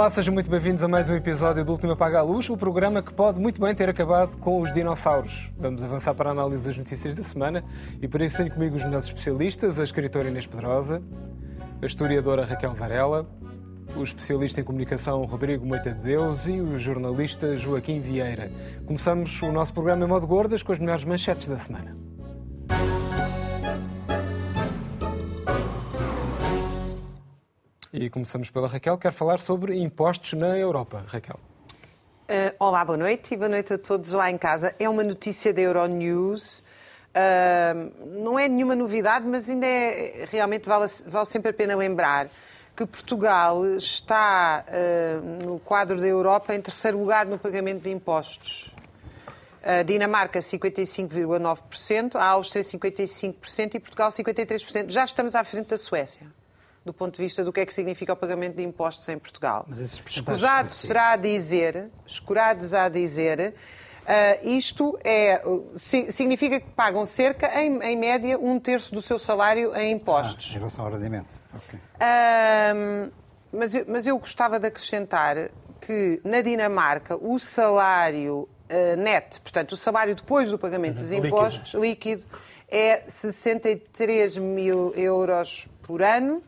Olá, sejam muito bem-vindos a mais um episódio do Último Apaga a Luz, o programa que pode muito bem ter acabado com os dinossauros. Vamos avançar para a análise das notícias da semana e por isso tenho comigo os melhores especialistas, a escritora Inês Pedrosa, a historiadora Raquel Varela, o especialista em comunicação Rodrigo Moita de Deus e o jornalista Joaquim Vieira. Começamos o nosso programa em modo gordas com as melhores manchetes da semana. E começamos pela Raquel, quer falar sobre impostos na Europa. Raquel. Uh, olá, boa noite e boa noite a todos lá em casa. É uma notícia da Euronews. Uh, não é nenhuma novidade, mas ainda é, realmente vale, vale sempre a pena lembrar que Portugal está uh, no quadro da Europa em terceiro lugar no pagamento de impostos. A Dinamarca 55,9%, a Áustria 55% e Portugal 53%. Já estamos à frente da Suécia do ponto de vista do que é que significa o pagamento de impostos em Portugal. Escusado será a dizer, escurados a dizer, uh, isto é, significa que pagam cerca, em, em, média, um terço do seu salário em impostos. Ah, em relação ao rendimento. Okay. Uh, mas, mas eu gostava de acrescentar que na Dinamarca o salário uh, net, portanto, o salário depois do pagamento dos impostos, líquido, líquido é 63 mil euros por ano.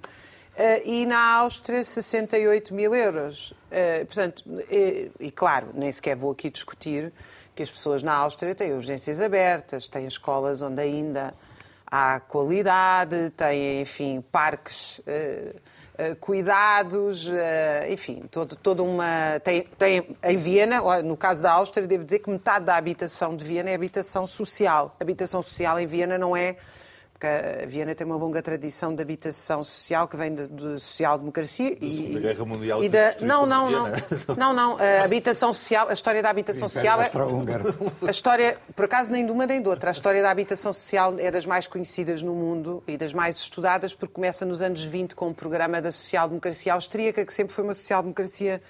Uh, e na Áustria 68 mil euros. Uh, portanto, e, e, claro, nem sequer vou aqui discutir que as pessoas na Áustria têm urgências abertas, têm escolas onde ainda há qualidade, têm, enfim, parques uh, cuidados, enfim, todo, toda uma. Tem, tem, em Viena, no caso da Áustria, devo dizer que metade da habitação de Viena é habitação social. Habitação social em Viena não é porque a Viena tem uma longa tradição de habitação social que vem da social-democracia e da Guerra Mundial e da não não não. Não não. A habitação social a história da habitação social é a história por acaso nem de uma nem de outra. A história da habitação social é das mais conhecidas no mundo e das mais estudadas porque começa nos anos 20 com o programa da social-democracia austríaca que sempre foi uma social-democracia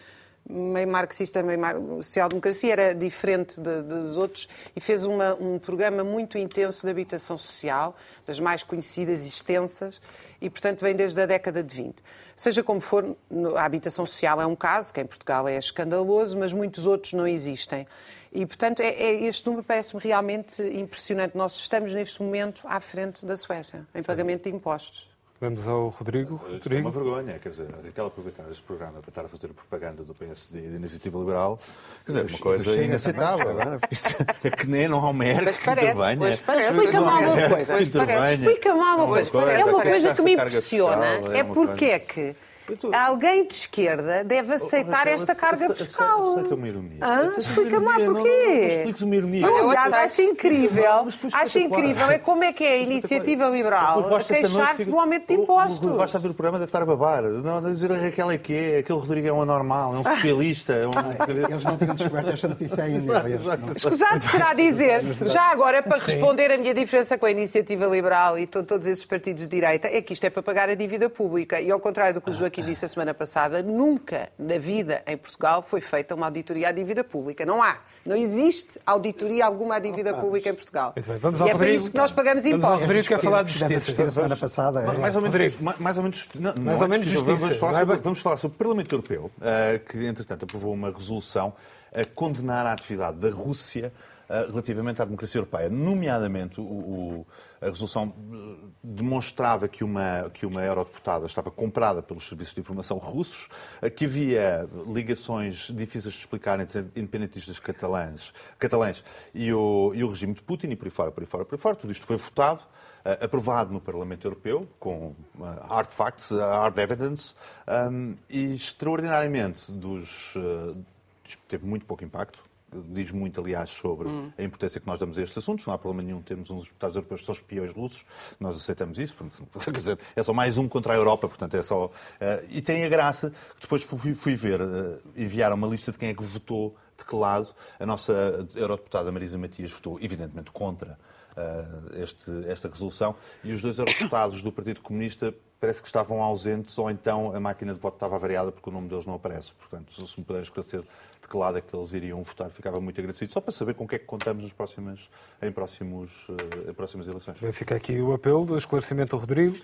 meio marxista, meio social-democracia, era diferente de, de, dos outros e fez uma, um programa muito intenso de habitação social, das mais conhecidas e extensas, e, portanto, vem desde a década de 20. Seja como for, a habitação social é um caso, que em Portugal é escandaloso, mas muitos outros não existem. E, portanto, é, é, este número parece-me realmente impressionante. Nós estamos, neste momento, à frente da Suécia, em pagamento de impostos. Vamos ao Rodrigo. Rodrigo. É uma vergonha, quer dizer, aquela aproveitar este programa para estar a fazer propaganda do PSD e da Iniciativa Liberal, quer dizer, uma coisa inaceitável. Isto é que nem não há um médico que intervenha. Explica-me uma coisa. Explica-me uma coisa. É uma coisa que me impressiona. É porque é que Alguém de esquerda deve aceitar esta carga fiscal. Aceita uma ironia. Ah, Explica-me lá porquê. Expliques uma ironia. Eu, aliás, acho incrível. Acho incrível é como é que é a iniciativa liberal a queixar-se do aumento de impostos. O Rocha a ver o programa deve estar a babar. Não, dizer a Raquel é que é, aquele Rodrigo é um anormal, é um socialista. É um... Eles não tinham descoberto esta notícia ainda. Escusado será dizer, já agora, para responder a minha diferença com a iniciativa liberal e todos esses partidos de direita, é que isto é para pagar a dívida pública. E ao contrário do que o Joaquim disse a semana passada, nunca na vida em Portugal foi feita uma auditoria à dívida pública. Não há. Não existe auditoria alguma à dívida pública em Portugal. Bem, vamos ao e é Rodrigo. para isto que nós pagamos impostos. Vamos ao Rodrigo quer falar de justiça. semana passada. Mais ou menos, mais ou menos, não, mais ou menos justiça. Vamos falar, sobre, vamos falar sobre o Parlamento Europeu, uh, que entretanto aprovou uma resolução a condenar a atividade da Rússia relativamente à democracia europeia, nomeadamente o, o a resolução eh, demonstrava que uma, que uma eurodeputada estava comprada pelos serviços de informação russos, eh, que havia ligações difíceis de explicar entre independentistas catalães, catalães e, o, e o regime de Putin, e por aí fora, por aí fora, por aí fora. Tudo isto foi votado uh, aprovado no Parlamento Europeu, com uh, hard facts, uh, hard evidence, um, e extraordinariamente dos, teve muito pouco impacto diz muito, aliás, sobre hum. a importância que nós damos a estes assuntos. Não há problema nenhum termos uns deputados europeus que são espiões russos, nós aceitamos isso. Quer dizer, é só mais um contra a Europa, portanto é só. Uh, e tem a graça que depois fui, fui ver, uh, enviaram uma lista de quem é que votou de que lado. A nossa eurodeputada Marisa Matias votou, evidentemente, contra uh, este, esta resolução, e os dois eurodeputados do Partido Comunista parece que estavam ausentes ou então a máquina de voto estava variada porque o nome deles não aparece. Portanto, se me puderem esclarecer de que lado é que eles iriam votar, ficava muito agradecido. Só para saber com o que é que contamos nas próximas, em, próximos, eh, em próximas eleições. Fica aqui o apelo do esclarecimento ao Rodrigo.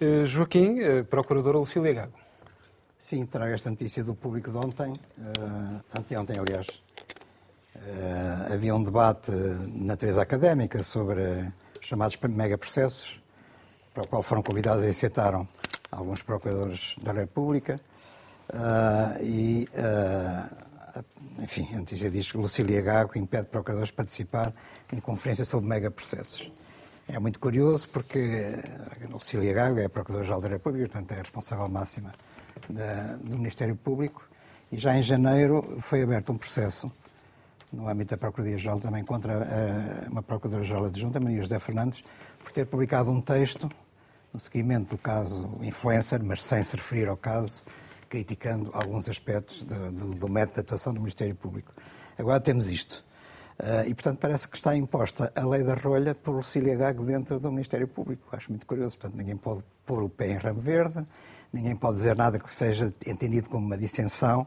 Uh, Joaquim, uh, Procuradora Lucília Gago. Sim, trago esta notícia do público de ontem, uh, anteontem, aliás. Uh, havia um debate na natureza académica sobre os chamados megaprocessos, para o qual foram convidados e aceitaram alguns procuradores da República. Uh, e, uh, enfim, a notícia diz que Lucília Gago impede procuradores de participar em conferência sobre megaprocessos. É muito curioso porque Lucília Gago é Procuradora-Geral da República, portanto é a responsável máxima da, do Ministério Público, e já em janeiro foi aberto um processo no âmbito da Procuradoria-Geral também contra uh, uma Procuradora-Geral adjunta, Maria José Fernandes, por ter publicado um texto no seguimento do caso influencer, mas sem se referir ao caso, criticando alguns aspectos de, do, do método de atuação do Ministério Público. Agora temos isto. Uh, e, portanto, parece que está imposta a lei da rolha por Lucília Gago dentro do Ministério Público. Acho muito curioso. Portanto, ninguém pode pôr o pé em ramo verde, ninguém pode dizer nada que seja entendido como uma dissensão,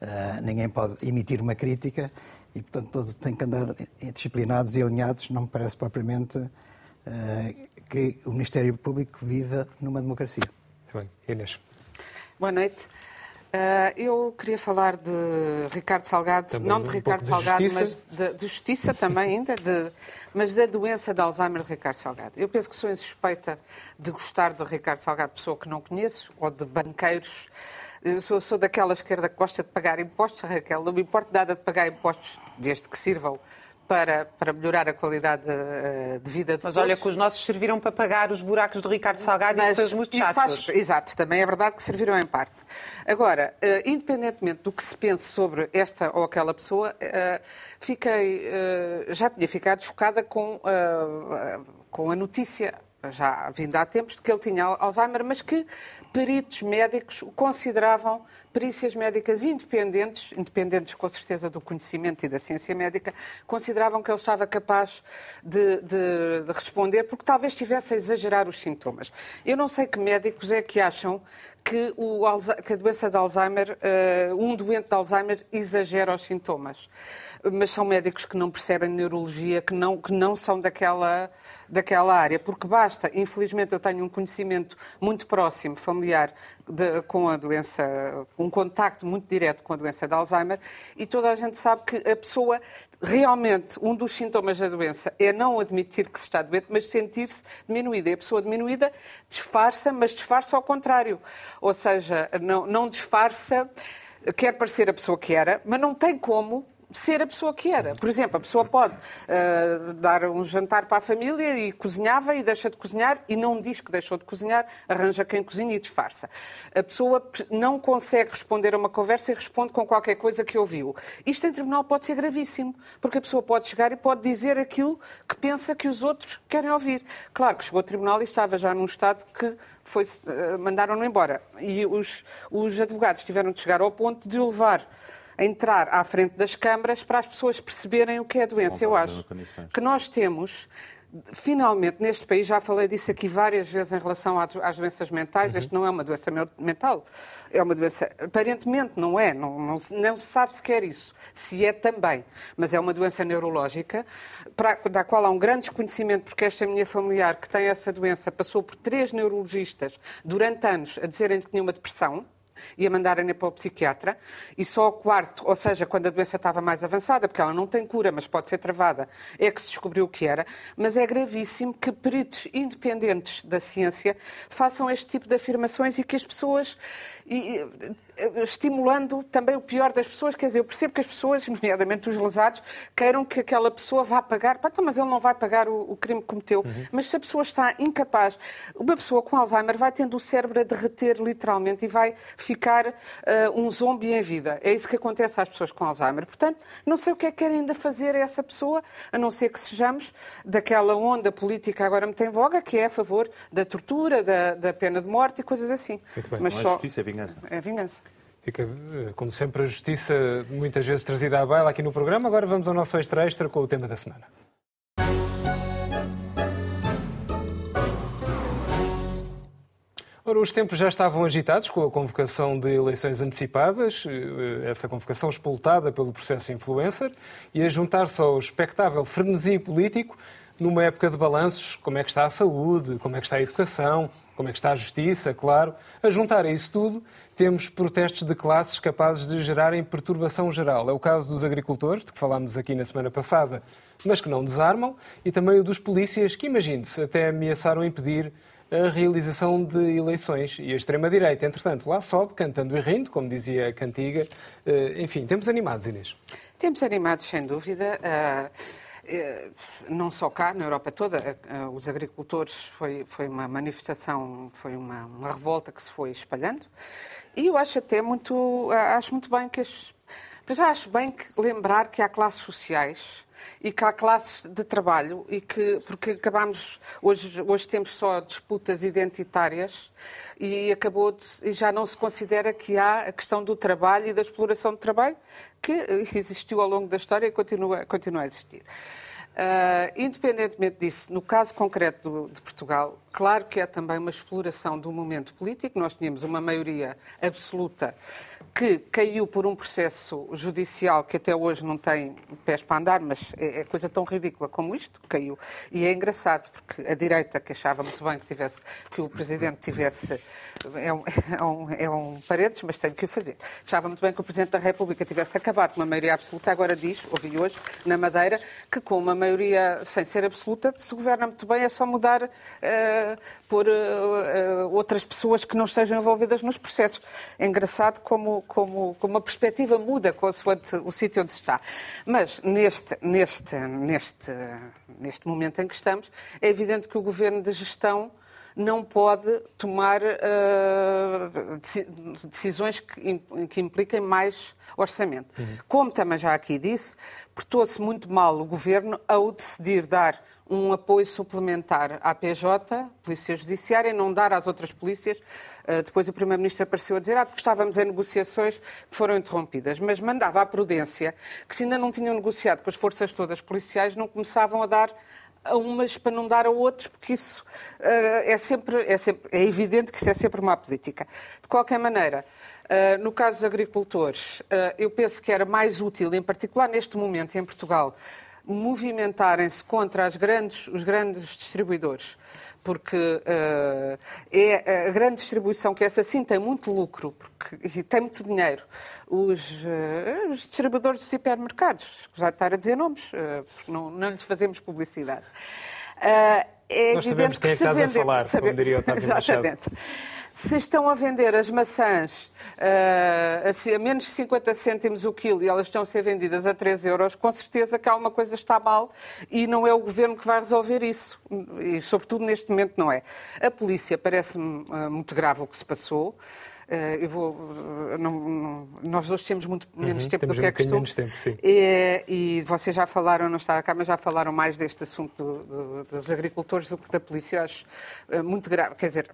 uh, ninguém pode emitir uma crítica e, portanto, todos têm que andar disciplinados e alinhados. Não me parece propriamente uh, que o Ministério Público viva numa democracia. Muito bem. Inês. Boa noite. Uh, eu queria falar de Ricardo Salgado, também não de um Ricardo Salgado, mas de, de, justiça também ainda, de, mas da doença de Alzheimer de Ricardo Salgado. Eu penso que sou insuspeita de gostar de Ricardo Salgado, pessoa que não conheço, ou de banqueiros. Eu sou, sou daquela esquerda que gosta de pagar impostos, Raquel. Não me importa nada de pagar impostos, desde que sirvam para, para melhorar a qualidade uh, de vida de Mas todos. olha que os nossos serviram para pagar os buracos de Ricardo Salgado Mas, e os seus muchachos. Exato, também é verdade que serviram em parte. Agora, uh, independentemente do que se pense sobre esta ou aquela pessoa, uh, fiquei, já tinha ficado chocada com, com a notícia já vinda há tempos de que ele tinha Alzheimer, mas que peritos médicos o consideravam perícias médicas independentes, independentes com certeza do conhecimento e da ciência médica, consideravam que ele estava capaz de, de, de responder, porque talvez estivesse a exagerar os sintomas. Eu não sei que médicos é que acham que, o, que a doença de Alzheimer, uh, um doente de Alzheimer exagera os sintomas. Mas são médicos que não percebem neurologia, que não, que não são daquela daquela área, porque basta, infelizmente eu tenho um conhecimento muito próximo, familiar, de, com a doença, um contacto muito direto com a doença de Alzheimer, e toda a gente sabe que a pessoa realmente um dos sintomas da doença é não admitir que se está doente, mas sentir-se diminuída. E a pessoa diminuída disfarça, mas disfarça ao contrário. Ou seja, não, não disfarça, quer parecer a pessoa que era, mas não tem como ser a pessoa que era. Por exemplo, a pessoa pode uh, dar um jantar para a família e cozinhava e deixa de cozinhar e não diz que deixou de cozinhar, arranja quem cozinha e disfarça. A pessoa não consegue responder a uma conversa e responde com qualquer coisa que ouviu. Isto em tribunal pode ser gravíssimo, porque a pessoa pode chegar e pode dizer aquilo que pensa que os outros querem ouvir. Claro que chegou ao tribunal e estava já num estado que foi, uh, mandaram-no embora. E os, os advogados tiveram de chegar ao ponto de o levar entrar à frente das câmaras para as pessoas perceberem o que é a doença. Eu acho que nós temos finalmente, neste país, já falei disso aqui várias vezes em relação às doenças mentais, uhum. este não é uma doença mental, é uma doença, aparentemente não é, não, não, não se sabe sequer isso, se é também, mas é uma doença neurológica, para, da qual há um grande desconhecimento, porque esta minha familiar que tem essa doença passou por três neurologistas durante anos a dizerem que tinha uma depressão, e a mandarem-na para o psiquiatra, e só ao quarto, ou seja, quando a doença estava mais avançada, porque ela não tem cura, mas pode ser travada, é que se descobriu o que era. Mas é gravíssimo que peritos independentes da ciência façam este tipo de afirmações e que as pessoas e, estimulando também o pior das pessoas. Quer dizer, eu percebo que as pessoas, nomeadamente os lesados, queiram que aquela pessoa vá pagar. Pá, então, mas ele não vai pagar o, o crime que cometeu. Uhum. Mas se a pessoa está incapaz, uma pessoa com Alzheimer vai tendo o cérebro a derreter literalmente e vai ficar uh, um zombie em vida. É isso que acontece às pessoas com Alzheimer. Portanto, não sei o que é que querem ainda fazer a essa pessoa, a não ser que sejamos daquela onda política agora muito em voga, que é a favor da tortura, da, da pena de morte e coisas assim. Mas só... justiça é vingança. É vingança. Fica, eh, como sempre, a justiça muitas vezes trazida à baila aqui no programa. Agora vamos ao nosso extra extra com o tema da semana. Ora, os tempos já estavam agitados com a convocação de eleições antecipadas, eh, essa convocação espoltada pelo processo influencer, e a juntar-se ao espectável frenesi político, numa época de balanços, como é que está a saúde, como é que está a educação, como é que está a justiça, claro. A juntar a isso tudo, temos protestos de classes capazes de gerarem perturbação geral. É o caso dos agricultores, de que falámos aqui na semana passada, mas que não desarmam, e também o dos polícias, que, imagine-se, até ameaçaram impedir a realização de eleições. E a extrema-direita, entretanto, lá sobe, cantando e rindo, como dizia a cantiga. Eh, enfim, temos animados, Inês. Temos animados, sem dúvida. Uh, não só cá, na Europa toda, os agricultores foi, foi uma manifestação, foi uma, uma, revolta que se foi espalhando. E eu acho até muito, acho muito bem que as, mas já acho bem que lembrar que há classes sociais e que há classes de trabalho e que porque acabamos hoje hoje temos só disputas identitárias e acabou de, e já não se considera que há a questão do trabalho e da exploração do trabalho que existiu ao longo da história e continua continua a existir. Uh, independentemente disso, no caso concreto do, de Portugal, claro que é também uma exploração do momento político. Nós tínhamos uma maioria absoluta que caiu por um processo judicial que até hoje não tem pés para andar, mas é, é coisa tão ridícula como isto, caiu. E é engraçado, porque a direita, que achava muito bem que, tivesse, que o Presidente tivesse. É um, é, um, é um paredes, mas tenho que o fazer. Achava muito bem que o Presidente da República tivesse acabado com uma maioria absoluta, agora diz, ouvi hoje, na Madeira, que com uma maioria sem ser absoluta se governa muito bem, é só mudar uh, por uh, uh, outras pessoas que não estejam envolvidas nos processos. É engraçado como como, como, a perspectiva muda consoante o sítio onde se está. Mas neste, neste, neste, neste momento em que estamos, é evidente que o governo de gestão não pode tomar uh, decisões que, que, impliquem mais orçamento. Uhum. Como também já aqui disse, portou-se muito mal o governo ao decidir dar um apoio suplementar à PJ, Polícia Judiciária, e não dar às outras polícias. Uh, depois o Primeiro-Ministro apareceu a dizer ah, porque estávamos em negociações que foram interrompidas. Mas mandava à prudência que se ainda não tinham negociado com as forças todas policiais, não começavam a dar a umas para não dar a outros, porque isso uh, é, sempre, é, sempre, é evidente que isso é sempre uma política. De qualquer maneira, uh, no caso dos agricultores, eu penso que era mais útil, em particular neste momento em Portugal, movimentarem-se contra grandes, os grandes distribuidores, porque uh, é a grande distribuição que essa sim tem muito lucro porque, e tem muito dinheiro. Os, uh, os distribuidores dos hipermercados, já estar a dizer nomes, uh, porque não, não lhes fazemos publicidade. é Nós sabemos quem é que estás vender, a falar, saber, como diria o Exatamente. Se estão a vender as maçãs uh, a menos de 50 cêntimos o quilo e elas estão a ser vendidas a 3 euros, com certeza que alguma coisa está mal e não é o governo que vai resolver isso. E, sobretudo, neste momento, não é. A polícia parece-me uh, muito grave o que se passou. Uh, eu vou, uh, não, não, nós hoje temos muito menos uhum, tempo do que é costume. Menos tempo, sim. E, e vocês já falaram, não está cá, mas já falaram mais deste assunto do, do, dos agricultores do que da polícia. Eu acho uh, muito grave. Quer dizer,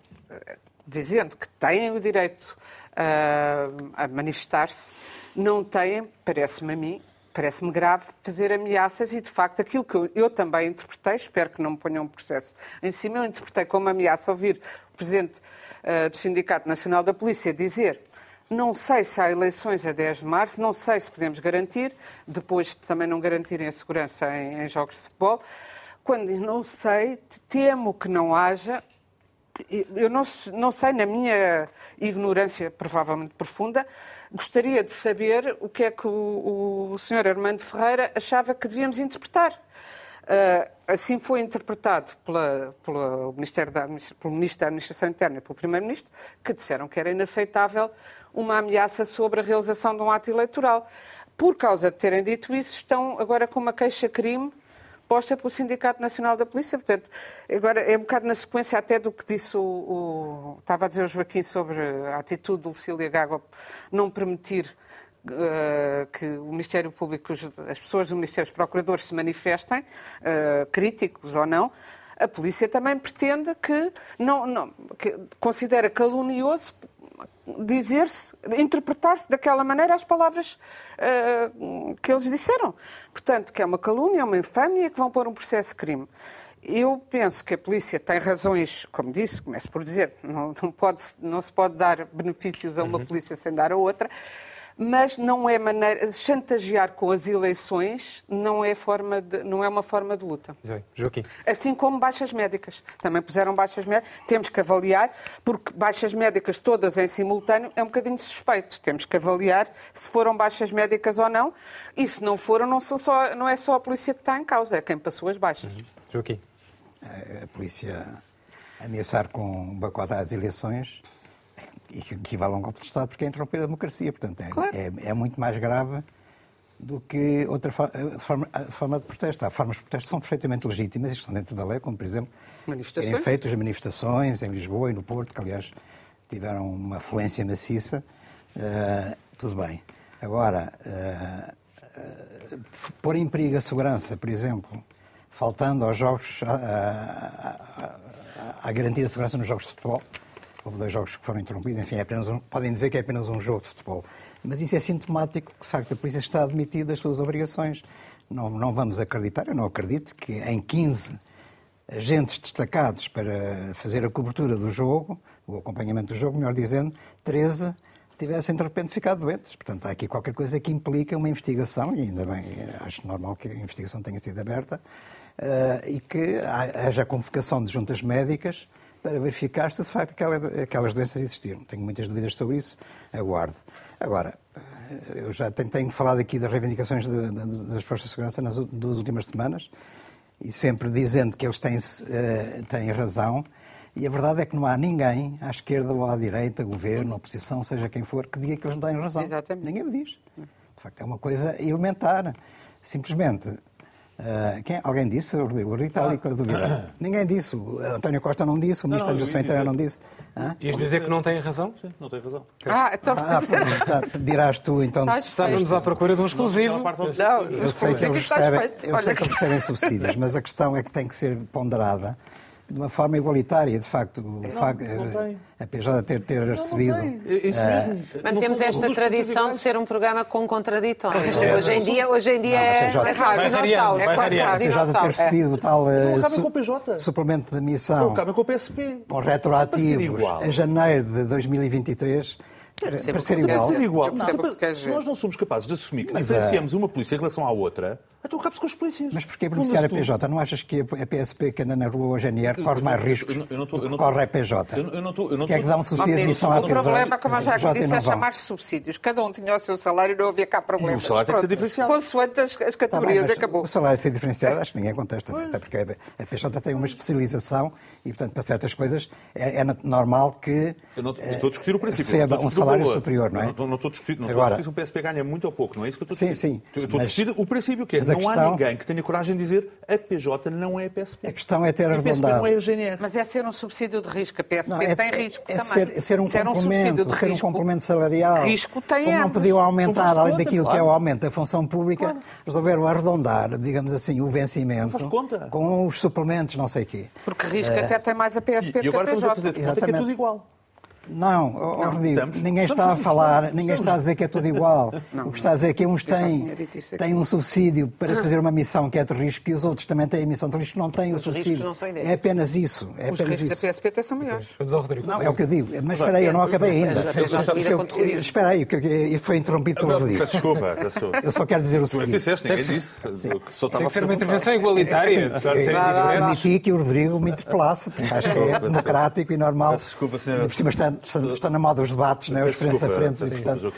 dizendo que têm o direito uh, a manifestar-se, não têm, parece-me a mim, parece-me grave fazer ameaças e, de facto, aquilo que eu, eu, também interpretei, espero que não me ponham um processo em cima, eu interpretei como ameaça ouvir o Presidente uh, do Sindicato Nacional da Polícia dizer não sei se há eleições a 10 de março, não sei se podemos garantir, depois de também não garantirem a segurança em, em jogos de futebol. Quando não sei, temo que não haja eu não, não sei, na minha ignorância provavelmente profunda, gostaria de saber o que é que o, o Sr. Armando Ferreira achava que devíamos interpretar. Uh, assim foi interpretado pela, pela Ministério da, pelo Ministro da Administração Interna e pelo Primeiro-Ministro, que disseram que era inaceitável uma ameaça sobre a realização de um ato eleitoral. Por causa de terem dito isso, estão agora com uma queixa-crime posta pelo Sindicato Nacional da Polícia. Portanto, agora é um bocado na sequência até do que disse o, o estava a dizer o Joaquim sobre a atitude de Lucília Gago não permitir uh, que o Ministério Público, as pessoas do Ministério, os procuradores se manifestem, uh, críticos ou não. A polícia também pretende que não, não que considera calunioso dizer-se, interpretar-se daquela maneira as palavras uh, que eles disseram. Portanto, que é uma calúnia, é uma infâmia que vão pôr um processo de crime. Eu penso que a polícia tem razões, como disse, começo por dizer, não, não, pode, não se pode dar benefícios a uma uhum. polícia sem dar a outra, mas não é maneira. Chantagear com as eleições não é, forma de, não é uma forma de luta. Joaquim. Assim como baixas médicas. Também puseram baixas médicas. Temos que avaliar, porque baixas médicas todas em simultâneo é um bocadinho suspeito. Temos que avaliar se foram baixas médicas ou não. E se não foram, não, são só, não é só a polícia que está em causa, é quem passou as baixas. Uhum. Joaquim. A polícia ameaçar com um boicotar às eleições equivale a um golpe de Estado porque é interromper a democracia. Portanto, é, claro. é, é muito mais grave do que outra forma, forma, de protesto. Há formas de protesto que são perfeitamente legítimas e estão dentro da lei, como, por exemplo, terem feito as manifestações em Lisboa e no Porto, que, aliás, tiveram uma afluência maciça. Uh, tudo bem. Agora, uh, uh, pôr em perigo a segurança, por exemplo, faltando aos jogos, à garantia da segurança nos jogos de futebol, houve dois jogos que foram interrompidos, enfim, é apenas um, podem dizer que é apenas um jogo de futebol. Mas isso é sintomático de que, de facto, a polícia está a admitir das suas obrigações. Não, não vamos acreditar, eu não acredito, que em 15 agentes destacados para fazer a cobertura do jogo, o acompanhamento do jogo, melhor dizendo, 13 tivessem de repente ficado doentes. Portanto, há aqui qualquer coisa que implica uma investigação, e ainda bem, acho normal que a investigação tenha sido aberta, uh, e que haja convocação de juntas médicas para verificar se de facto aquelas doenças existiram. Tenho muitas dúvidas sobre isso, aguardo. Agora, eu já tenho falado aqui das reivindicações de, de, das Forças de Segurança nas duas últimas semanas e sempre dizendo que eles têm, uh, têm razão. E a verdade é que não há ninguém, à esquerda ou à direita, governo, oposição, seja quem for, que diga que eles não têm razão. Exatamente. Ninguém o diz. De facto, é uma coisa elementar. Simplesmente Uh, quem, alguém disse? O Rodrigo está ali com a dúvida. Ninguém disse. O António Costa não disse, o Ministro da Justiça Interior não disse. Ah? Ias dizer que não tem razão? Sim, não tem razão. Ah, então... Ah, tá, dirás tu, então... Estávamos à procura de um exclusivo. Não, eu sei que eles recebem, eu sei que eles recebem subsídios, mas a questão é que tem que ser ponderada de uma forma igualitária, de facto. O não, facto não a PJ ter, ter não, recebido. Não Isso mesmo. Uh, Mantemos esta tradição de ser um programa com contraditórios. É, hoje, em dia, hoje em dia é, é quase dinossauro. É quase A PJ ter recebido o tal uh, suplemento de missão com, o PSP. com retroativos a janeiro de 2023 para ser igual. Ser igual. Não, se, nós não somos capazes de assumir que diferenciamos uma polícia em relação à outra, então cabe-se com as polícias. Mas porquê beneficiar a PJ? Não achas que a PSP que anda na rua hoje em corre mais riscos do que corre a PJ? Eu não estou... Que é que dá um subsídio de admissão à PJ? O problema, como eu já disse, é chamar-se subsídios. Cada um tinha o seu salário e não havia cá problema. E o salário tem que ser diferenciado. Consoante as, as categorias, tá acabou. O salário ser diferenciado, acho que ninguém contesta. Até porque a PJ tem uma especialização e, portanto, para certas coisas é, é normal que... Eu não estou a discutir o princípio. Receba um salário superior, não é? Não, não estou a discutir, não Agora, se o PSP ganha muito ou pouco, não é isso que eu estou a discutir. Sim, sim. estou a discutir o princípio, que é, não há ninguém que tenha coragem de dizer a PJ não é a PSP. A questão é ter arredondado. A PSP não é a GNR. Mas é ser um subsídio de risco. A PSP não, é, tem risco é, é também. Ser, ser um ser complemento, um ser um complemento salarial. Risco tem Como não podiam aumentar, além daquilo claro. que é o aumento da função pública, claro. resolveram arredondar, digamos assim, o vencimento com os suplementos, não sei o quê. Porque risco uh, até tem mais a PSP e, que a PJ. E agora estamos a fazer de conta que é tudo igual. Não, oh, não Rodrigo, ninguém está a falar, ninguém está a dizer que é tudo igual. Não, o que está a dizer é que uns têm, têm um subsídio para fazer uma missão que é de risco e os outros também têm a missão de risco que não têm o subsídio. Não são é apenas isso. É os apenas riscos isso. da PSP são maiores. Vamos ao Rodrigo. Não, é o que eu digo. Mas espera aí, eu não acabei ainda. Espera aí, que foi interrompido pelo Rodrigo. Desculpa, Eu só quero dizer o seguinte. Tu disseste, ninguém disse. Tem que ser uma intervenção igualitária. Permiti que o Rodrigo me interpelasse, porque acho que é democrático e normal. Desculpa, senhor. E está na moda dos debates, né, os frentes a frente. E, portanto,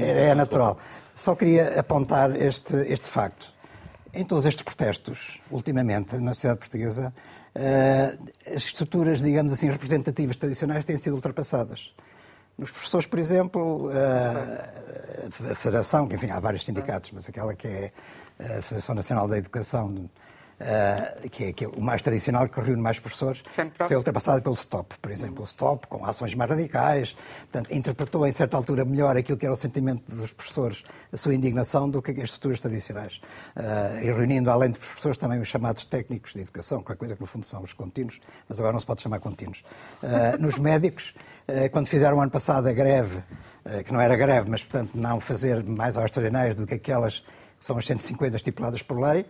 é, é, é natural. Só queria apontar este, este facto. Em todos estes protestos, ultimamente, na sociedade portuguesa, uh, as estruturas, digamos assim, representativas tradicionais têm sido ultrapassadas. Nos professores, por exemplo, uh, a Federação, que enfim, há vários sindicatos, mas aquela que é a Federação Nacional da Educação, uh, que, é, que, é, o mais tradicional, que reúne mais professores, foi ultrapassado pelo STOP, por exemplo. O STOP, com ações mais radicais, portanto, interpretou em certa altura melhor aquilo que era o sentimento dos professores, a sua indignação, do que as estruturas tradicionais. Uh, e reunindo, além dos professores, também os chamados técnicos de educação, que é coisa que no fundo são os contínuos, mas agora não se pode chamar contínuos. Uh, nos médicos, quando fizeram ano passado a greve, que não era greve, mas portanto não fazer mais extraordinárias do que aquelas que são as 150 estipuladas por lei,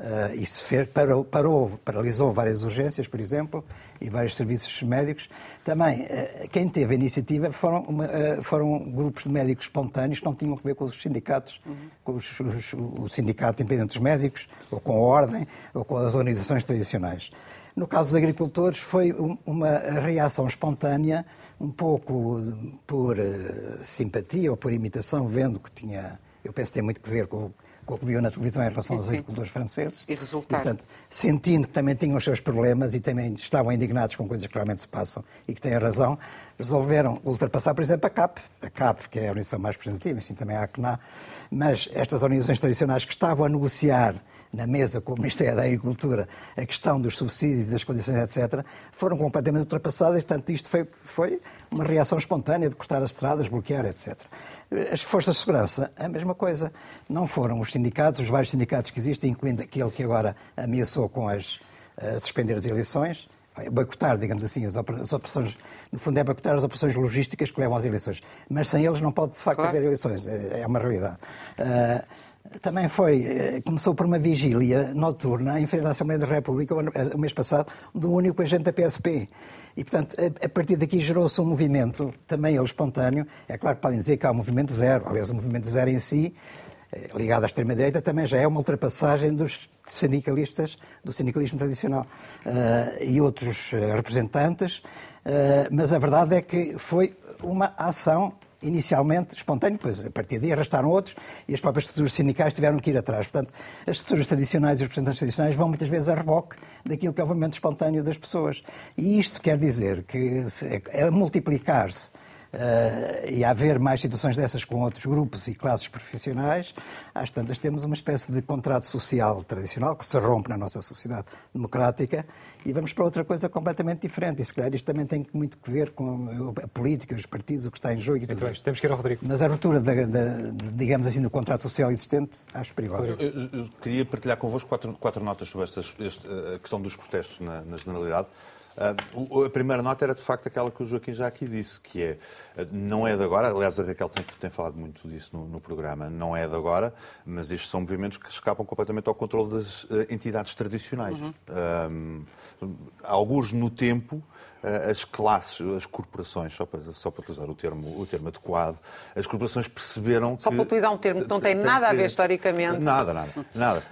Uh, isso fez, parou, parou, paralisou várias urgências, por exemplo, e vários serviços médicos. Também, uh, quem teve a iniciativa foram, uh, foram grupos de médicos espontâneos que não tinham a ver com os sindicatos, uhum. com os, os, o Sindicato Independente dos Médicos, ou com a Ordem, ou com as organizações tradicionais. No caso dos agricultores, foi um, uma reação espontânea, um pouco por simpatia ou por imitação, vendo que tinha, eu penso que tem muito que ver com com o que viu na televisão em relação aos agricultores franceses. E resultado. portanto, sentindo que também tinham os seus problemas e também estavam indignados com coisas que realmente se passam e que têm razão, resolveram ultrapassar, por exemplo, a CAP, a CAP, que é a organização mais representativa, assim também a ACNA, mas estas organizações tradicionais que estavam a negociar na mesa com o Ministério da Agricultura a questão dos subsídios e das condições, etc., foram completamente ultrapassadas portanto, isto foi, foi uma reação espontânea de cortar as estradas, bloquear, etc. As forças de segurança, a mesma coisa. Não foram os sindicatos, os vários sindicatos que existem, incluindo aquele que agora ameaçou com as uh, suspender as eleições, boicotar, digamos assim, as, operações, no fundo é boicotar as operações logísticas que levam às eleições. Mas sem eles não pode, de facto, claro. haver eleições. É, é uma realidade. Uh, também foi, eh, começou por uma vigília noturna em frente à Assembleia da República, o mês passado, do único agente da PSP. E, portanto, a, partir daqui gerou-se um movimento, também ele espontâneo. É claro que podem dizer que há um movimento zero. Aliás, o movimento zero em si, eh, ligado à extrema-direita, também já é uma ultrapassagem dos sindicalistas, do sindicalismo tradicional uh, e outros representantes. Uh, mas a verdade é que foi uma ação inicialmente espontâneo, depois a partir daí arrastaram outros e as próprias estruturas sindicais tiveram que ir atrás. Portanto, as estruturas tradicionais e os representantes tradicionais vão muitas vezes a reboque daquilo que é o movimento espontâneo das pessoas. E isto quer dizer que é, é multiplicar-se e haver mais situações dessas com outros grupos e classes profissionais, às tantas temos uma espécie de contrato social tradicional que se rompe na nossa sociedade democrática e vamos para outra coisa completamente diferente. E se calhar isto também tem muito que ver com a política, os partidos, o que está em jogo e tudo então, Temos que ir ao Rodrigo. Mas a ruptura, da, da, digamos assim, do contrato social existente, acho perigosa. Eu, eu, eu queria partilhar convosco quatro, quatro notas sobre esta, a questão dos protestos na, na generalidade. Uh, a primeira nota era de facto aquela que o Joaquim já aqui disse, que é, uh, não é de agora, aliás a Raquel tem, tem falado muito disso no, no, programa, não é de agora, mas estes são movimentos que escapam completamente ao controle das uh, entidades tradicionais. Uhum. alguns no tempo, as classes, as corporações, só para, só para utilizar o termo, o termo adequado, as corporações perceberam Só que, para utilizar um termo que não tem nada a ver historicamente. Nada, nada, nada.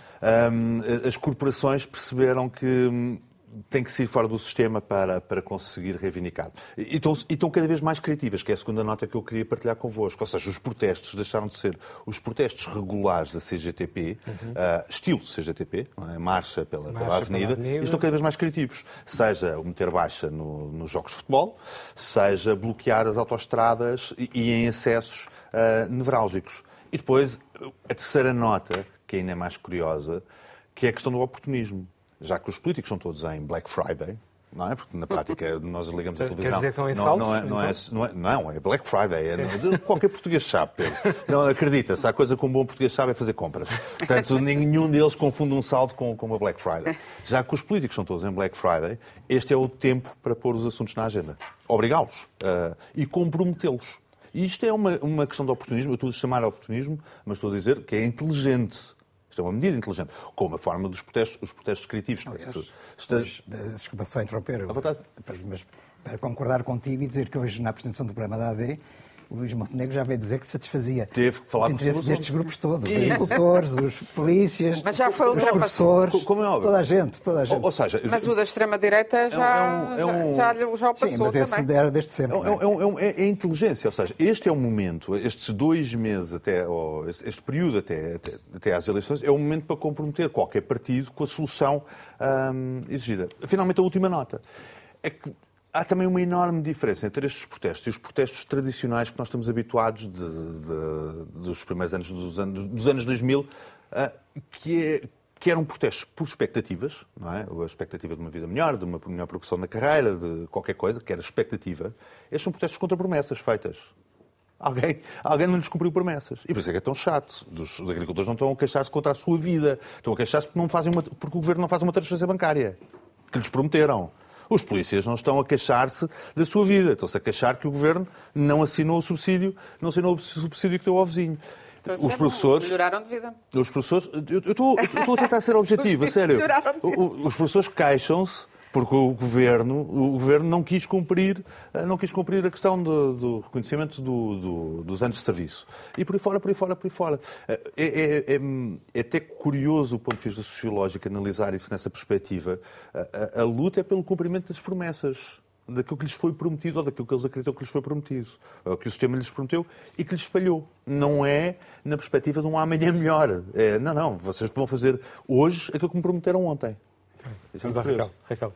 Um, as corporações perceberam que hum, têm que sair fora do sistema para, para conseguir reivindicar. E estão, e estão cada vez mais criativas, que é a segunda nota que eu queria partilhar convosco. Ou seja, os protestos deixaram de ser os protestos regulares da CGTP, uhum. uh, estilo CGTP, é? marcha, pela, marcha pela, avenida, pela avenida, e estão cada vez mais criativos. Seja o meter baixa no, nos jogos de futebol, seja bloquear as autoestradas e, e em acessos uh, nevrálgicos. E depois, a terceira nota, que ainda é mais curiosa, que é a questão do oportunismo já que os políticos são todos em Black Friday, não é? Porque na prática nós ligamos a televisão. Quer dizer que estão em não, não, é, não, é, então? não, é, não, é Black Friday. É, qualquer português sabe, Pedro. Não acredita-se, a coisa que um bom português sabe é fazer compras. Portanto, nenhum deles confunde um saldo com, com uma Black Friday. Já que os políticos são todos em Black Friday, este é o tempo para pôr os assuntos na agenda. Obrigá-los uh, e comprometê-los. E isto é uma, uma questão de oportunismo. Eu estou a chamar oportunismo, mas estou a dizer que é inteligente isto é uma medida inteligente, como a forma dos protestos, os protestos criativos. Aliás, está... Desculpa só interromper. À vontade. Mas para concordar contigo e dizer que hoje, na apresentação do programa da AD, o Luís Montenegro já veio dizer que satisfazia Teve que falar os interesses destes grupos todos, os agricultores, os polícias, Mas já foi os professores, como é óbvio. toda a gente, toda a gente. Ou, ou seja, mas o da extrema-direita já, é um, é um... já, já, já o passou Sim, mas esse também. era desde sempre. É, é, é, é, inteligência, ou seja, este é o momento, estes dois meses até, este período até, até, até às eleições, é o momento para comprometer qualquer partido com a solução hum, exigida. Finalmente, a última nota. É que há também uma enorme diferença entre estes protestos e os protestos tradicionais que nós estamos habituados de, de, dos primeiros anos dos, anos dos anos 2000, uh, ah, que, é, que eram protestos por expectativas, não é? A expectativa de uma vida melhor, de uma melhor progressão na carreira, de qualquer coisa, que era expectativa. Estes são protestos contra promessas feitas. Alguém, alguém não lhes cumpriu promessas. E por isso é que é tão chato. Os, agricultores não estão a queixar-se contra a sua vida. Estão a queixar-se porque, não uma, porque o governo não faz uma transferência bancária que lhes prometeram. Os polícias não estão a queixar-se da sua vida, estão-se a queixar que o governo não assinou o subsídio, não assinou o subsídio que deu ao vizinho. os professores. Melhoraram de vida. Os professores. Eu estou a tentar ser objetivo, a sério. Os professores queixam-se porque o governo, o governo não quis cumprir, eh, não quis cumprir a questão do, do reconhecimento do, do, dos anos de serviço. E por aí fora, por aí fora, por aí fora. Eh, é, é, é, é até curioso, do ponto de vista sociológico, analisar isso nessa perspectiva. A, a, a luta é pelo cumprimento das promessas daquilo que lhes foi prometido ou daquilo que eles acreditam que lhes foi prometido, ou que o sistema lhes prometeu e que lhes falhou. Não é na perspectiva de um amanhã melhor. É, não, não, vocês vão fazer hoje aquilo que me prometeram ontem. Isso é Raquel. Raquel.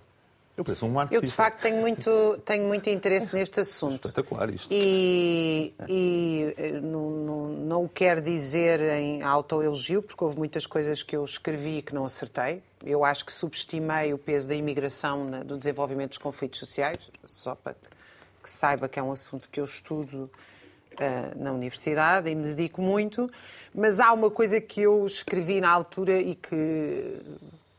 Eu penso um marxista. Eu, de facto, tenho muito, tenho muito interesse neste assunto. Espetacular isto. E, e eh, não, não, não o quero dizer em autoelogio, porque houve muitas coisas que eu escrevi e que não acertei. Eu acho que subestimei o peso da imigração na, do desenvolvimento dos conflitos sociais, só para que saiba que é um assunto que eu estudo uh, na universidade e me dedico muito. Mas há uma coisa que eu escrevi na altura e que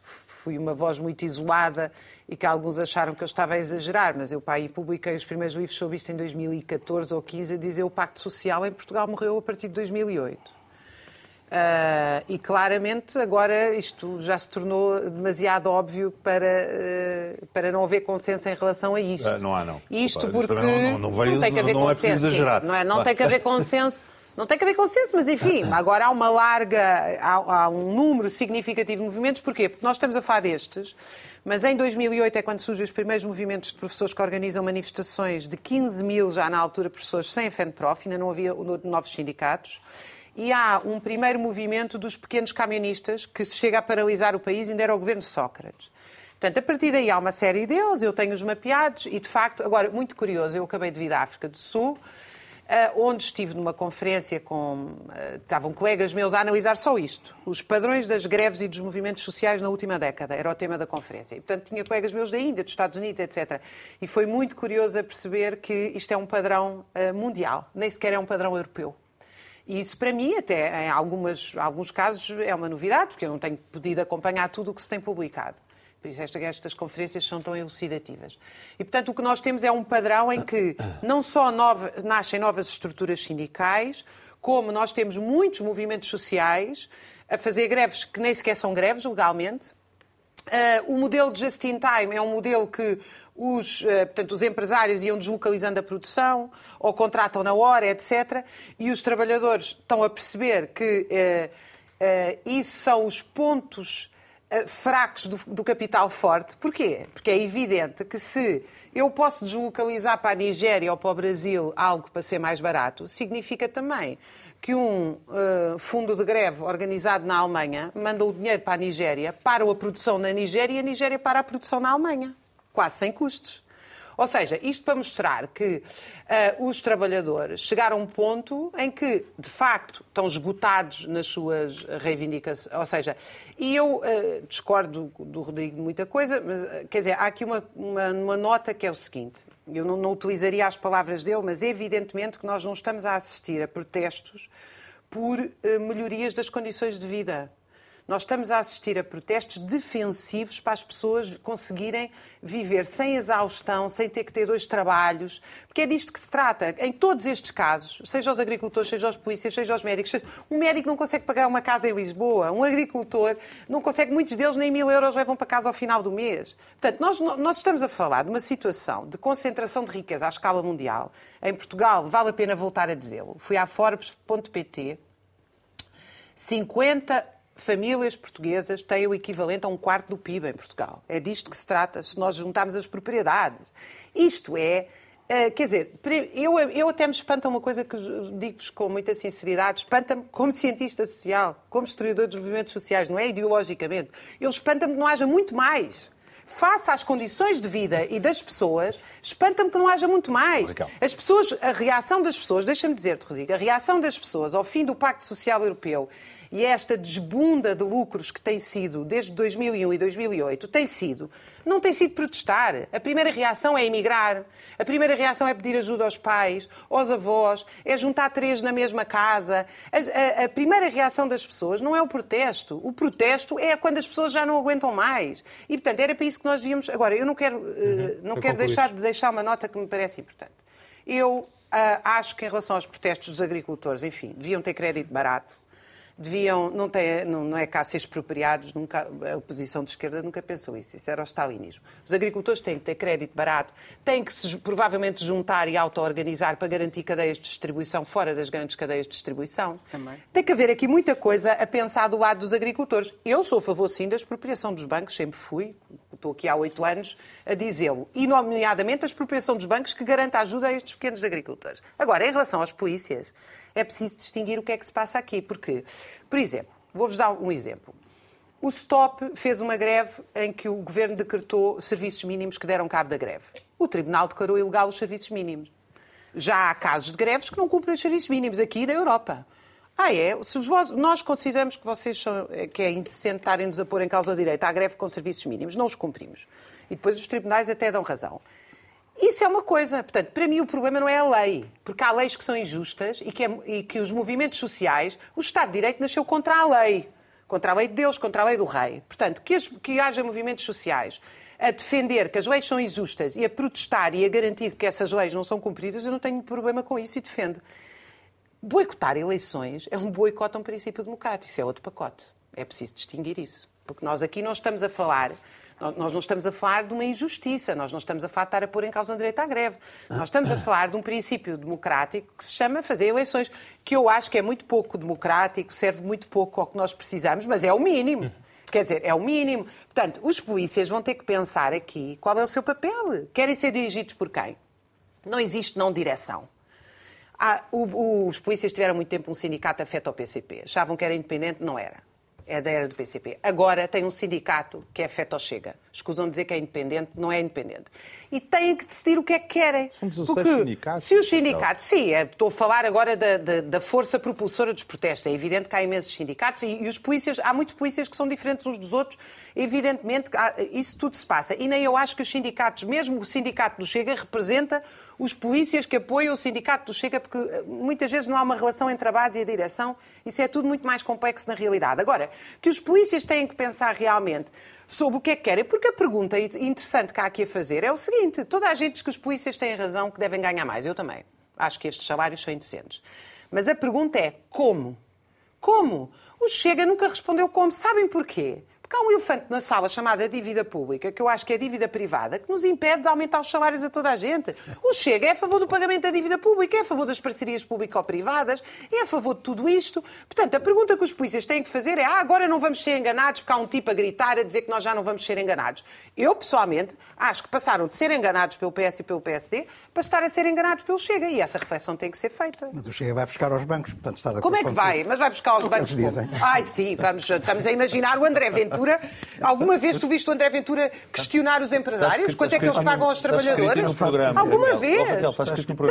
fui uma voz muito isolada e que alguns acharam que eu estava a exagerar, mas eu pai publiquei os primeiros livros sobre isto em 2014 ou 15 a dizer o Pacto Social em Portugal morreu a partir de 2008. Uh, ah, e claramente agora isto já se tornou demasiado óbvio para, uh, para não haver consenso em relação a isto. Uh, não há, não. Isto porque não, não, não, não tem que haver não, é consenso. É não, é? não tem que haver consenso. Não tem que haver consenso, mas enfim, agora há uma larga, há, há um número significativo de movimentos. Porquê? Porque nós estamos a falar destes mas em 2008 é quando surgem os primeiros movimentos de professores que organizam manifestações de 15 mil, já na altura, professores sem FENPROF, ainda não havia novos sindicatos. E há um primeiro movimento dos pequenos camionistas que se chega a paralisar o país, ainda era o governo Sócrates. Portanto, a partir daí há uma série deles, eu tenho os mapeados e, de facto, agora, muito curioso, eu acabei de vir da África do Sul, onde estive numa conferência com. Eh, estavam colegas meus a analisar só isto: os padrões das greves e dos movimentos sociais na última década. Era o tema da conferência. E, portanto, tinha colegas meus da Índia, dos Estados Unidos, etc. E foi muito curioso a perceber que isto é um padrão eh, mundial, nem sequer é um padrão europeu. E isso, para mim, até em algumas, alguns casos, é uma novidade, porque eu não tenho podido acompanhar tudo o que se tem publicado. Por isso estas conferências são tão elucidativas. E, portanto, o que nós temos é um padrão em que não só nova, nascem novas estruturas sindicais, como nós temos muitos movimentos sociais a fazer greves que nem sequer são greves legalmente. Uh, o modelo de just-in-time é um modelo que os, uh, portanto, os empresários iam deslocalizando a produção ou contratam na hora, etc. E os trabalhadores estão a perceber que uh, isso são os pontos fracos do, do capital forte. Porquê? Porque é evidente que se eu posso deslocalizar para a Nigéria ou para o Brasil algo para ser mais barato, significa também que um uh, fundo de greve organizado na Alemanha manda o dinheiro para a Nigéria, para a produção na Nigéria e a Nigéria para a produção na Alemanha, quase sem custos. Ou seja, isto para mostrar que uh, os trabalhadores chegaram a um ponto em que, de facto, estão esgotados nas suas reivindicações. Ou seja, e eu uh, discordo do Rodrigo de muita coisa, mas, uh, quer dizer, há aqui uma, uma, uma, nota que é o seguinte. Eu não, não utilizaria as palavras dele, mas evidentemente que nós não estamos a assistir a protestos por melhorias das condições de vida. Nós estamos a assistir a protestos defensivos para as pessoas conseguirem viver sem exaustão, sem ter que ter dois trabalhos, porque é disto que se trata. Em todos estes casos, seja os agricultores, seja os polícias, seja os médicos, um médico não consegue pagar uma casa em Lisboa, um agricultor não consegue, muitos deles nem mil euros levam para casa ao final do mês. Portanto, nós, nós estamos a falar de uma situação de concentração de riqueza à escala mundial. Em Portugal, vale a pena voltar a dizê-lo. Fui à Forbes.pt, 50 famílias portuguesas têm o equivalente a um quarto do PIB em Portugal. É disto que se trata, se nós juntarmos as propriedades. Isto é. Uh, quer dizer, eu, eu até me espanta uma coisa que digo-vos com muita sinceridade, espanta-me como cientista social, como historiador dos movimentos sociais, não é ideologicamente. Eu espanta-me que não haja muito mais. Face às condições de vida e das pessoas, espanta-me que não haja muito mais. As pessoas, a reação das pessoas, deixa-me dizer-te, Rodrigo, a reação das pessoas ao fim do Pacto Social Europeu e esta desbunda de lucros que tem sido desde 2001 e 2008 tem sido, não tem sido protestar. A primeira reação é emigrar. A primeira reação é pedir ajuda aos pais, aos avós, é juntar três na mesma casa. A, a, a, primeira reação das pessoas não é o protesto. O protesto é quando as pessoas já não aguentam mais. E, portanto, era para isso que nós devíamos. Agora, eu não quero, uh, não quero deixar de deixar uma nota que me parece importante. Eu acho que em relação aos protestos dos agricultores, enfim, deviam ter crédito barato deviam, não, ter, não, não é cá ser expropriados, nunca, a oposição de esquerda nunca pensou isso, isso era o stalinismo. Os agricultores têm que ter crédito barato, têm que se provavelmente juntar e auto-organizar para garantir cadeias de distribuição fora das grandes cadeias de distribuição. Também. Tem que haver aqui muita coisa a pensar do lado dos agricultores. Eu sou a favor, sim, da expropriação dos bancos, sempre fui, estou aqui há oito anos a dizê-lo, e nomeadamente a expropriação dos bancos que garanta ajuda a estes pequenos agricultores. Agora, em relação às polícias, é preciso distinguir o que é que se passa aqui. Porque, por exemplo, vou-vos dar um exemplo. O STOP fez uma greve em que o governo decretou serviços mínimos que deram cabo da greve. O tribunal declarou ilegal os serviços mínimos. Já há casos de greves que não cumprem os serviços mínimos aqui na Europa. Ah, é? Se vós, nós consideramos que vocês são, que é indecente estarem-nos a pôr em causa o direito à greve com serviços mínimos, não os cumprimos. E depois os tribunais até dão razão. Isso é uma coisa. Portanto, para mim o problema não é a lei, porque há leis que são injustas e que, é, e que os movimentos sociais, o Estado de Direito nasceu contra a lei, contra a lei de Deus, contra a lei do rei. Portanto, que, as, que haja movimentos sociais a defender que as leis são injustas e a protestar e a garantir que essas leis não são cumpridas, eu não tenho problema com isso e defendo. Boicotar eleições é um boicote a um princípio democrático. Isso é outro pacote. É preciso distinguir isso. Porque nós aqui não estamos a falar nós não estamos a falar de uma injustiça, nós não estamos a falar de estar a pôr em causa o direito à greve. Nós estamos a falar de um princípio democrático que se chama fazer eleições, que eu acho que é muito pouco democrático, serve muito pouco ao que nós precisamos, mas é o mínimo. Quer dizer, é o mínimo. Portanto, os polícias vão ter que pensar aqui qual é o seu papel. Querem ser dirigidos por quem? Não existe não direção. Ah, o, os polícias tiveram muito tempo um sindicato afeto ao PCP. Achavam que era independente, não era é da era do PCP. Agora tem um sindicato que é feto chega. Escusam dizer que é independente, não é independente. E têm que decidir o que é que querem. São 16 Porque sindicatos. Se os sindicatos, sim, é, estou a falar agora da, da, da, força propulsora dos protestos. É evidente que há imensos sindicatos e, e, os polícias, há muitos polícias que são diferentes uns dos outros. Evidentemente, isso tudo se passa. E nem eu acho que os sindicatos, mesmo o sindicato do Chega, representa os polícias que apoiam o sindicato do Chega, porque eh, muitas vezes não há uma relação entre a base e a direção. Isso é tudo muito mais complexo na realidade. Agora, que os polícias têm que pensar realmente sobre o que é que querem, porque a pergunta interessante que há aqui a fazer é o seguinte: toda a gente diz que os polícias têm razão que devem ganhar mais. Eu também. Acho que estes salários são indecentes. Mas a pergunta é como? Como? O Chega nunca respondeu como. Sabem porquê? Porque há um elefante na sala chamada dívida pública, que eu acho que é dívida privada, que nos impede de aumentar os salários a toda a gente. O Chega é a favor do pagamento da dívida pública, é a favor das parcerias público-privadas, é a favor de tudo isto. Portanto, a pergunta que os polícias têm que fazer é: ah, agora não vamos ser enganados porque há um tipo a gritar a dizer que nós já não vamos ser enganados. Eu, pessoalmente, acho que passaram de ser enganados pelo PS e pelo PSD para estar a ser enganados pelo Chega. E essa reflexão tem que ser feita. Mas o Chega vai buscar aos bancos, portanto está de Como é que vai? Mas vai buscar aos bancos eles dizem. Ai, sim, vamos, estamos a imaginar o André Ventura. Alguma vez tu viste o André Ventura questionar os empresários? Quanto é que eles pagam aos trabalhadores? Alguma vez?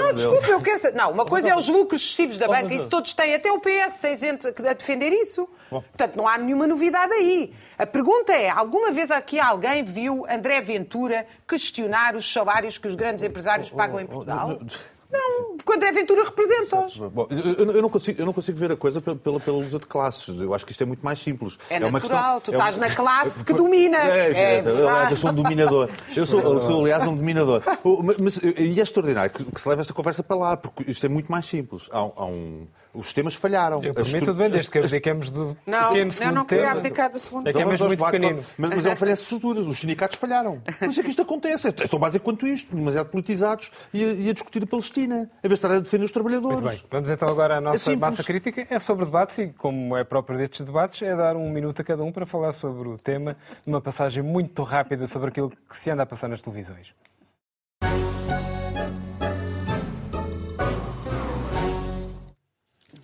Não, desculpa, eu quero saber. Não, uma coisa é os lucros excessivos da banca, isso todos têm, até o PS tem gente a defender isso. Portanto, não há nenhuma novidade aí. A pergunta é: alguma vez aqui alguém viu André Ventura questionar os salários que os grandes empresários pagam em Portugal? Não, porque o André Ventura representa-os. Eu, eu, não consigo, eu não consigo ver a coisa pela, pela, luta de classes. Eu acho que isto é muito mais simples. É, é natural, questão, tu é estás uma... na classe que domina. É, é, é eu sou um dominador. Eu sou, eu sou, aliás, um dominador. Mas, e é extraordinário que, que se leve esta conversa para lá, porque isto é muito mais simples. Há, há um os sistemas falharam. Eu, por mim, tudo bem, desde que abdicamos do não, pequeno segundo eu não queria abdicar do segundo É que é mesmo muito pequenino. Mas, mas é uma falhança de estruturas. Os sindicatos falharam. Por isso é que isto acontece. É tão básico quanto isto. Demasiado politizados e a, e a discutir a Palestina, em vez de estar a defender os trabalhadores. Muito bem. Vamos então agora à nossa é massa crítica. É sobre debates e, como é próprio destes debates, é dar um minuto a cada um para falar sobre o tema, numa passagem muito rápida sobre aquilo que se anda a passar nas televisões.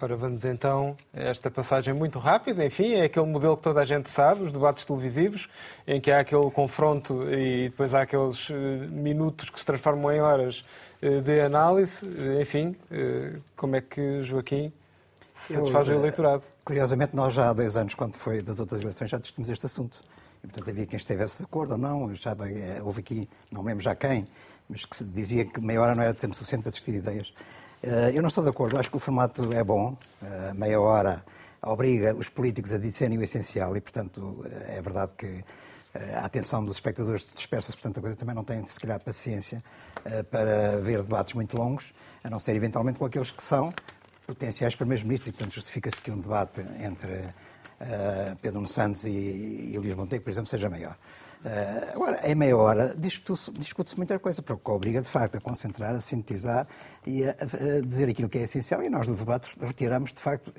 Ora, vamos então a esta passagem muito rápida. Enfim, é aquele modelo que toda a gente sabe, os debates televisivos, em que há aquele confronto e depois há aqueles eh, minutos que se transformam em horas eh, de análise. Enfim, eh, como é que Joaquim satisfaz o eleitorado? Curiosamente, nós já há dois anos, quando foi das outras eleições, já discutimos este assunto. E, portanto, havia quem estivesse de acordo ou não. Já, houve aqui, não lembro já quem, mas que se dizia que meia hora não era tempo suficiente para discutir ideias. Eh, eu não estou de acordo, acho que o formato é bom, eh, meia hora obriga os políticos a dizerem o essencial e, portanto, eh, é verdade que a atenção dos espectadores dispersa-se, portanto a coisa também não tem, se calhar, paciência para ver debates muito longos, a não ser eventualmente com aqueles que são potenciais primeiros-ministros, e portanto justifica-se que um debate entre Pedro Santos e, e Luís Montenegro, por exemplo, seja maior. Uh, agora, em meia hora, discute-se muita coisa, porque obriga, de facto, a concentrar, a sintetizar e a, a, dizer aquilo que é essencial. E nós, do debate, retiramos, de facto,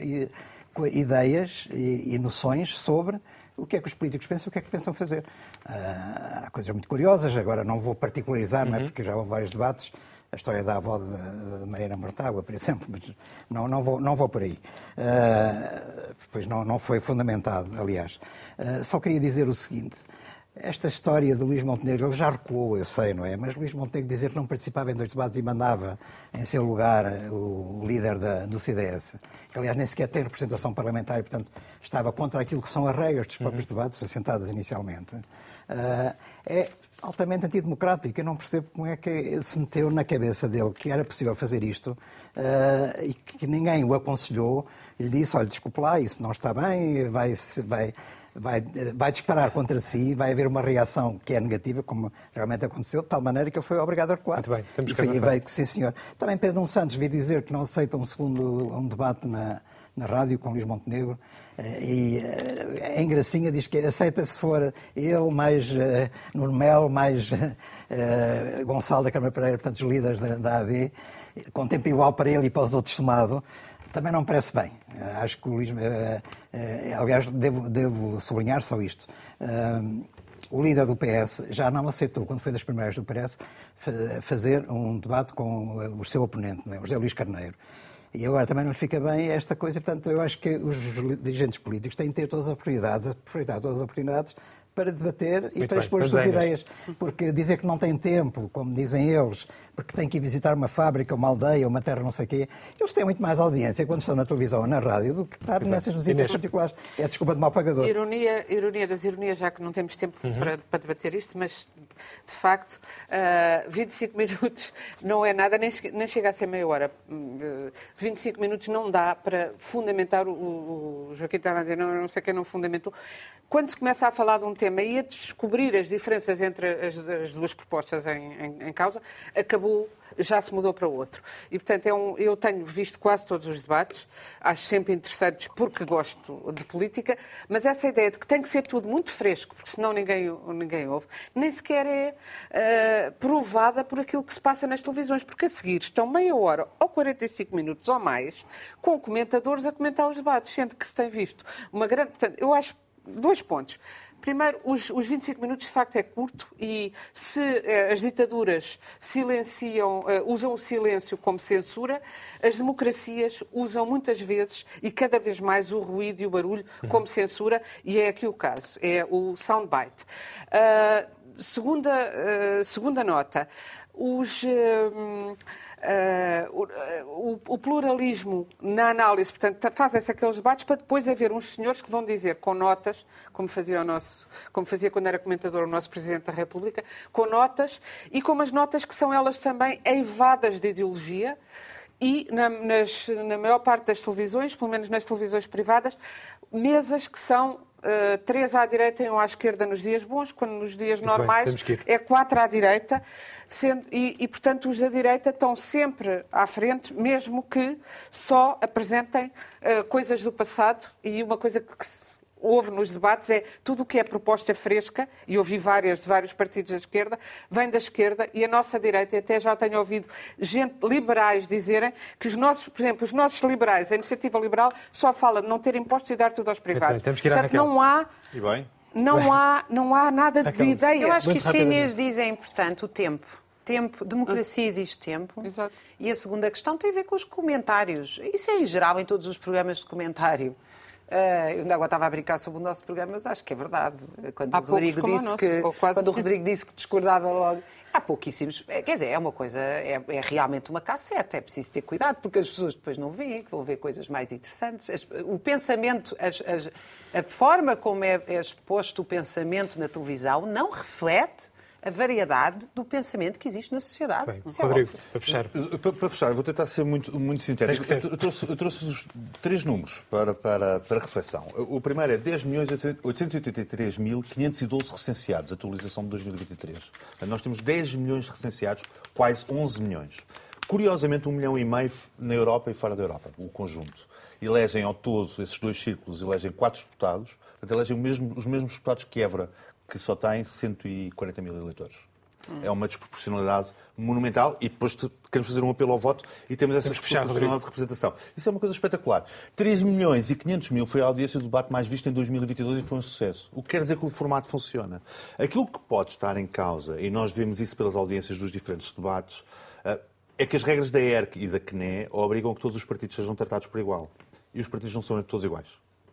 ideias e, e noções sobre o que é que os políticos pensam e o que é que pensam fazer. Uh, há coisas muito curiosas, agora não vou particularizar, uhum. não é, porque já houve vários debates, a história da avó de, de Mariana Mortágua, por exemplo, mas não, não, vou, não vou por aí. Uh, pois não, não foi fundamentado, aliás. Uh, só queria dizer o seguinte. Esta história de Luís Montenegro, ele já recuou, eu sei, não é? Mas Luís Montenegro dizer que não participava em dois debates e mandava em seu lugar o líder da, do CDS, que aliás nem sequer tem representação parlamentar e, portanto, estava contra aquilo que são as regras dos próprios uhum. debates, assentadas inicialmente, uh, é altamente antidemocrático. Eu não percebo como é que se meteu na cabeça dele que era possível fazer isto uh, e que ninguém o aconselhou. Lhe disse, olha, desculpe lá, isso não está bem, vai, vai, vai, vai disparar contra si, vai haver uma reação que é negativa, como realmente aconteceu, de tal maneira que ele foi obrigado a recuar. Muito bem, temos que e veio que sim, senhor. Também Pedro Santos vir dizer que não aceita um segundo um debate na, na rádio com Luís Montenegro. Eh, e eh, em Gracinha diz que aceita se for ele, mais uh, mais uh, Gonçalo da Câmara Pereira, portanto, os líderes da, da AD, com tempo igual para ele e para os outros somado também não parece bem. Acho que o Luís. Eh, eh, aliás, devo, devo sublinhar só isto. Eh, o líder do PS já não aceitou, quando foi das primeiras do PS, fazer um debate com o seu oponente, é? o José Luís Carneiro. E agora também não fica bem esta coisa, portanto, eu acho que os dirigentes políticos têm que ter todas as oportunidades, aproveitar todas as oportunidades para debater Muito e para expor as suas ideias. Porque dizer que não tem tempo, como dizem eles, porque tem que ir visitar uma fábrica, uma aldeia, uma terra, não sei o quê, eles têm muito mais audiência quando estão na televisão ou na rádio do que estar nessas visitas Inês. particulares. É desculpa de mau pagador. Ironia, ironia das ironias, já que não temos tempo uhum. para, para, debater isto, mas de facto, uh, ah, 25 minutos não é nada, nem, nem chega a ser meia hora. Uh, 25 minutos não dá para fundamentar o, o Joaquim estava a dizer, não, não sei quem não fundamentou. Quando se começa a falar de um tema e a descobrir as diferenças entre as, as duas propostas em, em, em, causa, acabou, já se mudou para outro. E, portanto, é um, eu tenho visto quase todos os debates, acho sempre interessantes porque gosto de política, mas essa ideia de que tem que ser tudo muito fresco, porque senão ninguém, ninguém ouve, nem sequer é uh, provada por aquilo que se passa nas televisões, porque a seguir estão meia hora ou 45 minutos ou mais com comentadores a comentar os debates, sendo que se tem visto uma grande. Portanto, eu acho dois pontos. Primeiro, os, os 25 minutos de facto é curto e se eh, as ditaduras silenciam, eh, usam o silêncio como censura, as democracias usam muitas vezes e cada vez mais o ruído e o barulho como censura e é aqui o caso, é o soundbite. Uh, segunda, uh, segunda nota, os... Uh, Uh, o, o, pluralismo na análise, portanto, fazem-se aqueles debates para depois haver uns senhores que vão dizer com notas, como fazia, o nosso, como fazia quando era comentador o nosso Presidente da República, com notas e com as notas que são elas também eivadas de ideologia e na, nas, na maior parte das televisões, pelo menos nas televisões privadas, mesas que são Uh, três à direita e um à esquerda nos dias bons, quando nos dias Muito normais bem, é quatro à direita. Sendo, e, e, portanto, os da direita estão sempre à frente, mesmo que só apresentem uh, coisas do passado. E uma coisa que houve nos debates é tudo o que é proposta fresca, e ouvi várias de vários partidos da esquerda, vem da esquerda, e a nossa direita, e até já tenho ouvido gente liberais dizerem que os nossos, por exemplo, os nossos liberais, a iniciativa liberal, só fala de não ter impostos e dar tudo aos privados. Temos que ir Portanto, não há. E bem? Não há, não há nada de ideia. Eu acho que isto que a Inês diz é importante, o tempo. Tempo, democracia exige tempo. Exato. E a segunda questão tem a ver com os comentários. Isso é em geral em todos os programas de comentário. Uh, eu ainda agora estava a brincar sobre o nosso programa, mas acho que é verdade. Quando Há o Rodrigo disse que quando o Rodrigo disse que discordava logo. Há pouquíssimos. É, quer dizer, é uma coisa, é, é, realmente uma cassete, é preciso ter cuidado, porque as pessoas depois não veem, que vão ver coisas mais interessantes. As, o pensamento, as, as, a forma como é, é exposto o pensamento na televisão não reflete a variedade do pensamento que existe na sociedade. Bem, é Rodrigo, para fechar. Para, para, fechar, vou tentar ser muito, muito sintético. Eu, trouxe, eu trouxe três números para, para, para reflexão. O primeiro é 10.883.512 recenseados, atualização de 2023. Nós temos 10 milhões de recenseados, quase 11 milhões. Curiosamente, um milhão e meio na Europa e fora da Europa, o conjunto. Elegem ao todo, esses dois círculos, elegem quatro deputados, portanto, elegem mesmo, os mesmos deputados que Évora, que só tem 140 mil eleitores. Hum. É uma desproporcionalidade monumental e depois queremos fazer um apelo ao voto e temos essa desproporcionalidade de representação. Isso é uma coisa espetacular. 3 milhões e 500 mil foi a audiência do debate mais visto em 2022 e foi um sucesso. O que quer dizer que o formato funciona. Aquilo que pode estar em causa, e nós vemos isso pelas audiências dos diferentes debates, eh, é que as regras da ERC e da CNE obrigam que todos os partidos sejam tratados por igual. E os partidos não são todos iguais.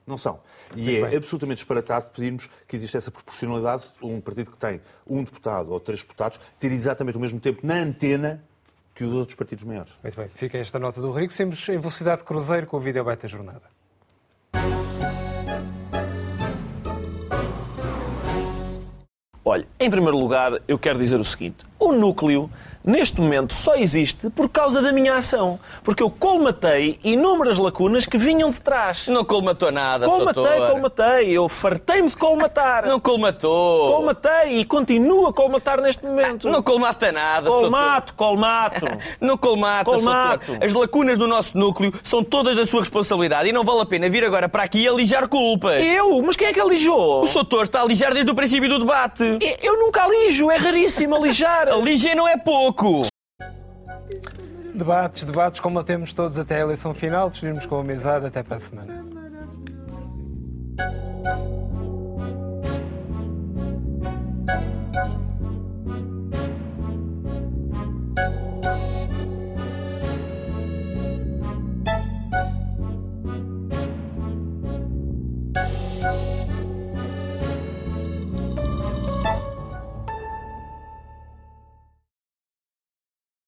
Não são. E Muito é bem. absolutamente disparatado pedirmos que exista essa proporcionalidade, um partido que tem um deputado ou três deputados, ter exatamente o mesmo tempo na antena que os outros partidos maiores. Muito bem. Fica esta nota do Rico. Sempre em velocidade de cruzeiro com o vídeo da jornada. Olha, em primeiro lugar, eu quero dizer o seguinte: o núcleo neste momento só existe por causa da minha ação. Porque eu colmatei inúmeras lacunas que vinham de trás. Não colmatou nada, Colmatei, Soutor. colmatei. Eu fartei-me de colmatar. Não colmatou. Colmatei e continuo a colmatar neste momento. Não colmata nada, Colmato, colmato. não colmata, colmato. Soutor. As lacunas do nosso núcleo são todas da sua responsabilidade e não vale a pena vir agora para aqui alijar culpas. Eu? Mas quem é que alijou? O Soutor está a alijar desde o princípio do debate. Eu, eu nunca alijo, é raríssimo alijar. Alijar não é pouco Maluco! Debates, debates, combatemos todos até a eleição final, despedimos com amizade, até para a semana.